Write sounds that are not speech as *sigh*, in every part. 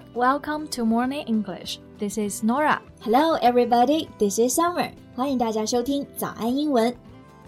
everyone, welcome to Morning English. This is Norah. Hello, everybody. This is Summer. 欢迎大家收听早安英文。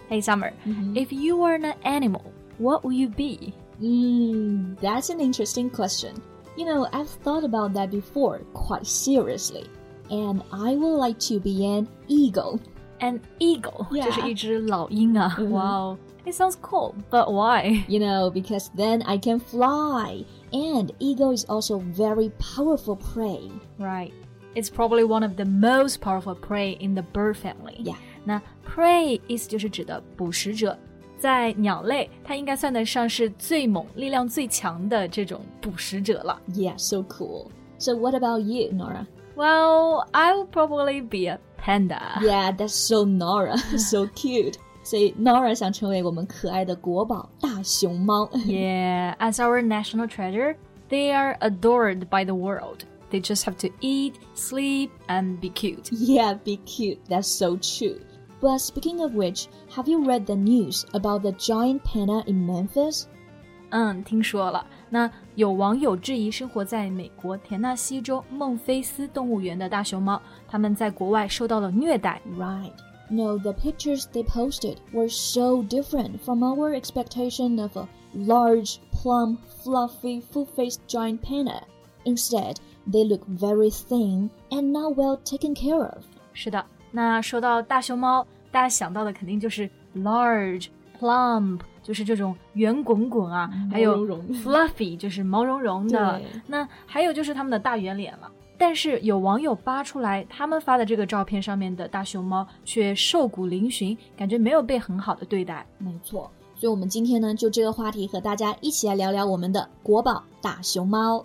Hey, Summer. -hmm. If you were an animal, what would you be? Hmm, that's an interesting question. You know, I've thought about that before quite seriously, and I would like to be an eagle. An eagle? *laughs* Yeah. 这是一只老鹰啊。Mm -hmm. Wow. It sounds cool, but why? You know, because then I can fly. And ego is also very powerful prey. Right. It's probably one of the most powerful prey in the bird family. Yeah. 那 prey 意思就是指的捕食者，在鸟类，它应该算得上是最猛、力量最强的这种捕食者了。Yeah, so cool. So what about you, Norah? Well, I will probably be a panda. Yeah, that's so Norah, *laughs* so cute. 所以 Norah 想成为我们可爱的国宝大熊猫。yeah, as our national treasure, they are adored by the world. They just have to eat, sleep, and be cute. Yeah, be cute. That's so true. But speaking of which, have you read the news about the giant panda in Memphis? 嗯，听说了。那有网友质疑生活在美国田纳西州孟菲斯动物园的大熊猫，他们在国外受到了虐待。Right. No, the pictures they posted were so different from our expectation of a large, plump, fluffy, full-faced giant panda. Instead, they look very thin and not well taken care of. 是的，那说到大熊猫，大家想到的肯定就是 large、plump，就是这种圆滚滚啊，还有毛茸茸 fluffy，就是毛茸茸的对。那还有就是它们的大圆脸了。 但是有网友扒出来，他们发的这个照片上面的大熊猫却瘦骨嶙峋，感觉没有被很好的对待。没错，所以我们今天呢，就这个话题和大家一起来聊聊我们的国宝大熊猫。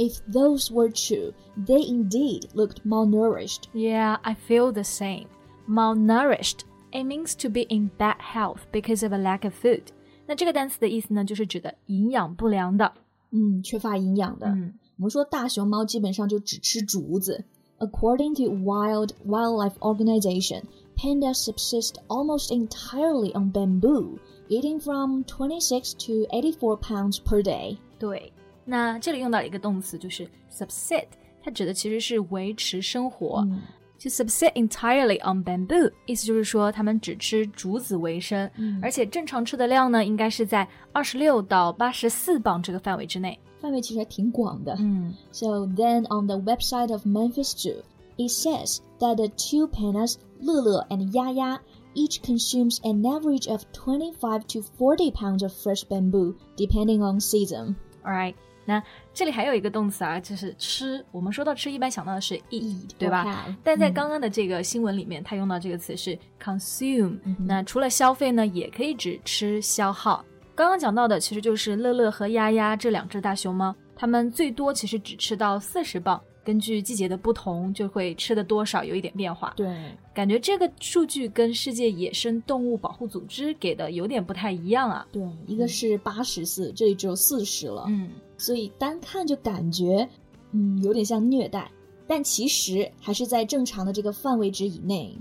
if those were true, they indeed looked malnourished. Yeah, I feel the same. Malnourished, it means to be in bad health because of a lack of food. 那这个单词的意思呢，就是指的营养不良的，嗯，缺乏营养的。嗯，我们说大熊猫基本上就只吃竹子。According to World Wildlife Organization, pandas subsist almost entirely on bamboo, eating from 26 to 84 pounds per day. 那这里用到一个动词就是 subsist，它指的其实是维持生活。嗯 To subsist entirely on bamboo，意思就是说它们只吃竹子为生，嗯而且正常吃的量呢，应该是在二十六到八十四磅这个范围之内。范围其实还挺广的。嗯 So then on the website of Memphis Zoo, it says that the two pandas, Lele and Yaya, each consumes an average of 25 to 40 pounds of fresh bamboo, depending on season. ，Alright， 那这里还有一个动词啊，就是吃。我们说到吃，一般想到的是 eat，对吧但在刚刚的这个新闻里面，它用到这个词是 consume、嗯那除了消费呢，也可以指吃消耗。刚刚讲到的其实就是乐乐和丫丫这两只大熊猫，它们最多其实只吃到四十磅，根据季节的不同，就会吃的多少有一点变化。对，感觉这个数据跟世界野生动物保护组织给的有点不太一样啊。对，一个是八十四，这里只有四十了，嗯，所以单看就感觉，嗯，有点像虐待，但其实还是在正常的这个范围值以内。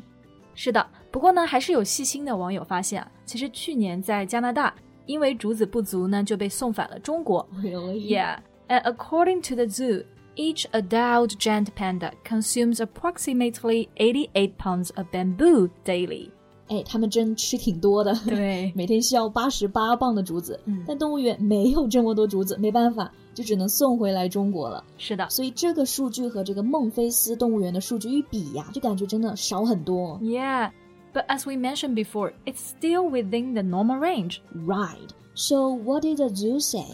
是的。不过呢，还是有细心的网友发现啊，其实去年在加拿大，因为竹子不足呢，就被送返了中国。 Really? Yeah, and according to the zoo, each adult giant panda consumes approximately 88 pounds of bamboo daily. 哎，他们真吃挺多的，对每天需要八十八磅的竹子，嗯但动物园没有这么多竹子，没办法，就只能送回来中国了。是的所以这个数据和这个孟菲斯动物园的数据一比呀，就感觉真的少很多。 Yeah, *laughs* but as we mentioned before, it's still within the normal range. Right. So what did the zoo say?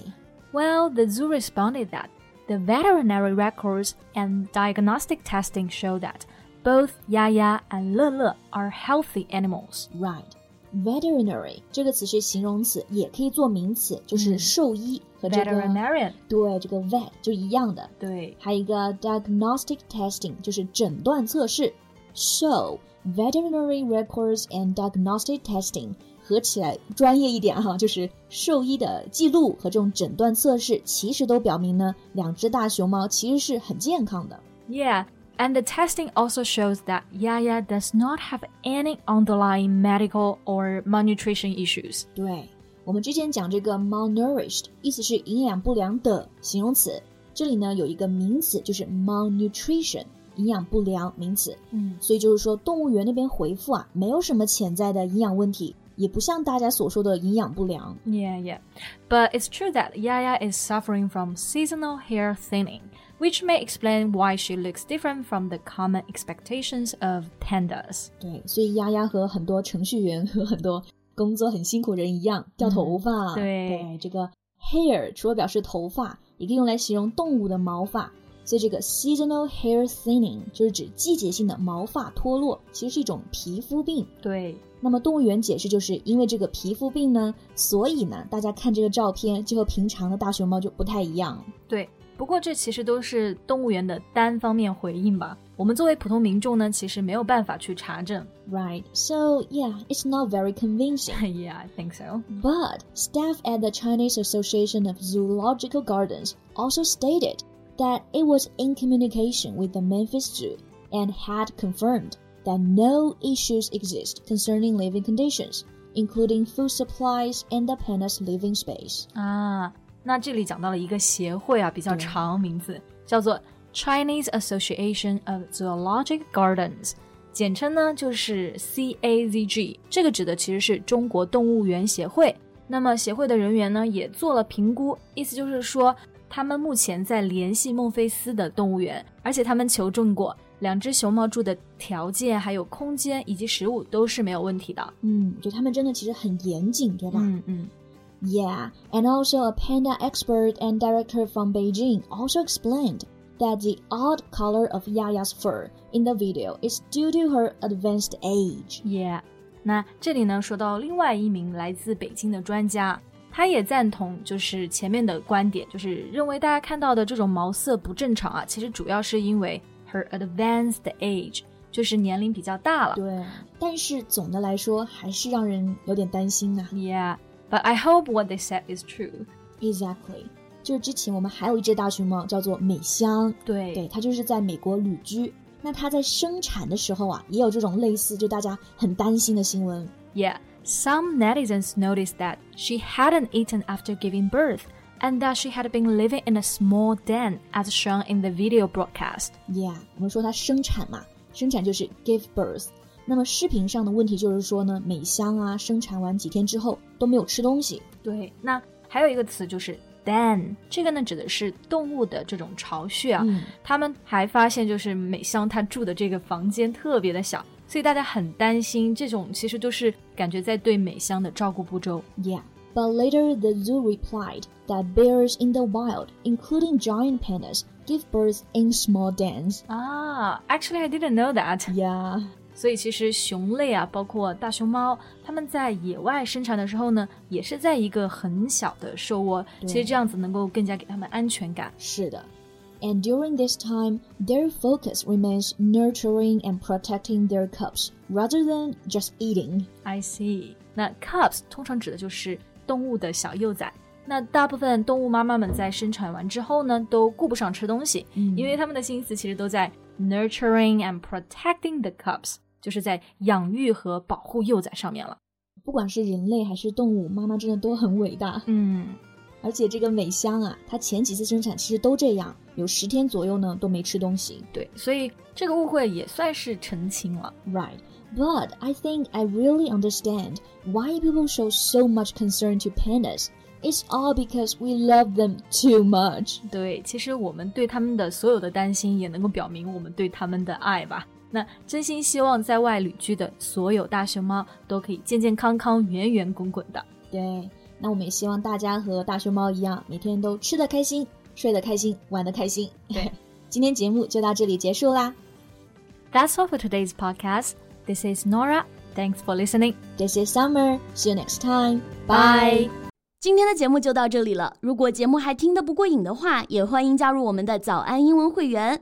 Well, the zoo responded that the veterinary records and diagnostic testing show that both Yaya and Lele are healthy animals. Right. veterinary 这个词是形容词，也可以做名词，就是嗯兽医、和这个 veterinarian，对这个 vet 就一样的。对还有一个 diagnostic testing，就是诊断测试。So veterinary records and diagnostic testing 合起来专业一点哈，就是兽医的记录和这种诊断测试，其实都表明呢，两只大熊猫其实是很健康的。 Yeah, and the testing also shows that Yaya does not have any underlying medical or malnutrition issues. 对我们之前讲这个 malnourished，意思是营养不良的形容词，这里呢有一个名词就是 malnutrition，营养不良名词。嗯所以就是说，动物园那边回复啊，没有什么潜在的营养问题，也不像大家所说的营养不良。 Yeah, yeah. But it's true that Yaya is suffering from seasonal hair thinning, Which may explain why she looks different from the common expectations of pandas. 对，所以丫丫和很多程序员和很多工作很辛苦人一样，掉头发。对这个 hair 除了表示头发，也可以用来形容动物的毛发。所以这个 seasonal hair thinning 就是指季节性的毛发脱落，其实是一种皮肤病。对那么动物园解释，就是因为这个皮肤病呢，所以呢，大家看这个照片就和平常的大熊猫就不太一样。对，不过这其实都是动物园的单方面回应吧。我们作为普通民众呢，其实没有办法去查证。 Right. So, yeah, it's not very convincing. *laughs* yeah, I think so. But staff at the Chinese Association of Zoological Gardens also stated that it was in communication with the Memphis Zoo and had confirmed that no issues exist concerning living conditions, including food supplies and the panda's living space. 啊， 那这里讲到了一个协会啊，比较长名字，叫做 Chinese Association of Zoologic Gardens，简称呢就是 CAZG。这个指的其实是中国动物园协会。那么协会的人员呢也做了评估，意思就是说他们目前在联系孟菲斯的动物园，而且他们求证过，两只熊猫住的条件、还有空间以及食物都是没有问题的。嗯，就他们真的其实很严谨，对吧？嗯嗯。Yeah, and also a panda expert and director from Beijing also explained that the odd color of Yaya's fur in the video is due to her advanced age. Yeah，那这里呢说到另外一名来自北京的专家，他也赞同就是前面的观点，就是认为大家看到的这种毛色不正常啊，其实主要是因为 her advanced age，就是年龄比较大了。对，但是总的来说还是让人有点担心啊。Yeah，but I hope what they said is true。 Exactly，就是之前我们还有一只大熊猫叫做美香，对对，它就是在美国旅居。那它在生产的时候啊，也有这种类似就大家很担心的新闻。 Yeah, some netizens noticed that she hadn't eaten after giving birth. And that she had been living in a small den, as shown in the video broadcast. Yeah，我们说它生产嘛，生产就是 give birth。 那么视频上的问题就是说呢，美香啊，生产完几天之后都没有吃东西。对，那还有一个词就是 den，这个呢指的是动物的这种巢穴啊。嗯他们还发现，就是美香她住的这个房间特别的小，所以大家很担心。这种其实都是感觉在对美香的照顾不周。 Yeah. But later, the zoo replied that bears in the wild, including giant pandas, give birth in small dens. 啊，Actually, I didn't know that. Yeah. 所以其实熊类啊，包括大熊猫，它们在野外生产的时候呢，也是在一个很小的兽窝。其实这样子能够更加给它们安全感。是的。And during this time, their focus remains nurturing and protecting their cubs rather than just eating. I see。那 cubs 通常指的就是动物的小幼崽。那大部分动物妈妈们在生产完之后呢，都顾不上吃东西，嗯因为他们的心思其实都在 nurturing and protecting the cubs，就是在养育和保护幼崽上面了。不管是人类还是动物，妈妈真的都很伟大。嗯，*laughs* 而且这个美香啊，它前几次生产其实都这样，有十天左右呢都没吃东西。对，所以这个误会也算是澄清了。Right. But I think I really understand why people show so much concern to pandas. It's all because we love them too much. 对，其实我们对他们的所有的担心，也能够表明我们对他们的爱吧。那真心希望在外旅居的所有大熊猫都可以健健康康、圆圆滚滚的。对，那我们也希望大家和大熊猫一样，每天都吃得开心，睡得开心，玩得开心。对，*laughs* 今天节目就到这里结束啦。That's all for today's podcast. This is Nora. Thanks for listening. This is Summer. See you next time. Bye. 今天的节目就到这里了。如果节目还听得不过瘾的话，也欢迎加入我们的早安英文会员。